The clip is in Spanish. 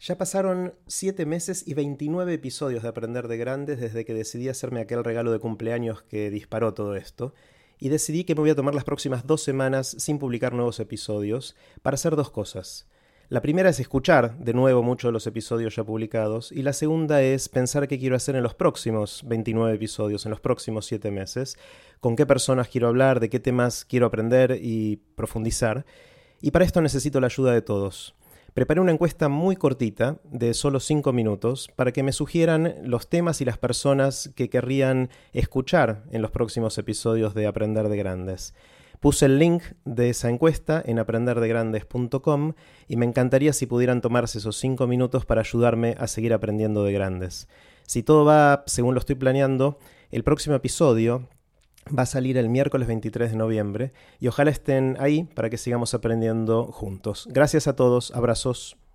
Ya pasaron 7 meses y 29 episodios de Aprender de Grandes desde que decidí hacerme aquel regalo de cumpleaños que disparó todo esto, y decidí que me voy a tomar las próximas dos semanas sin publicar nuevos episodios para hacer dos cosas. La primera es escuchar de nuevo muchos de los episodios ya publicados, y la segunda es pensar qué quiero hacer en los próximos 29 episodios, en los próximos 7 meses, con qué personas quiero hablar, de qué temas quiero aprender y profundizar. Y para esto necesito la ayuda de todos. Preparé una encuesta muy cortita, de solo 5 minutos, para que me sugieran los temas y las personas que querrían escuchar en los próximos episodios de Aprender de Grandes. Puse el link de esa encuesta en aprenderdegrandes.com y me encantaría si pudieran tomarse esos 5 minutos para ayudarme a seguir aprendiendo de grandes. Si todo va según lo estoy planeando, el próximo episodio va a salir el miércoles 23 de noviembre y ojalá estén ahí para que sigamos aprendiendo juntos. Gracias a todos, abrazos.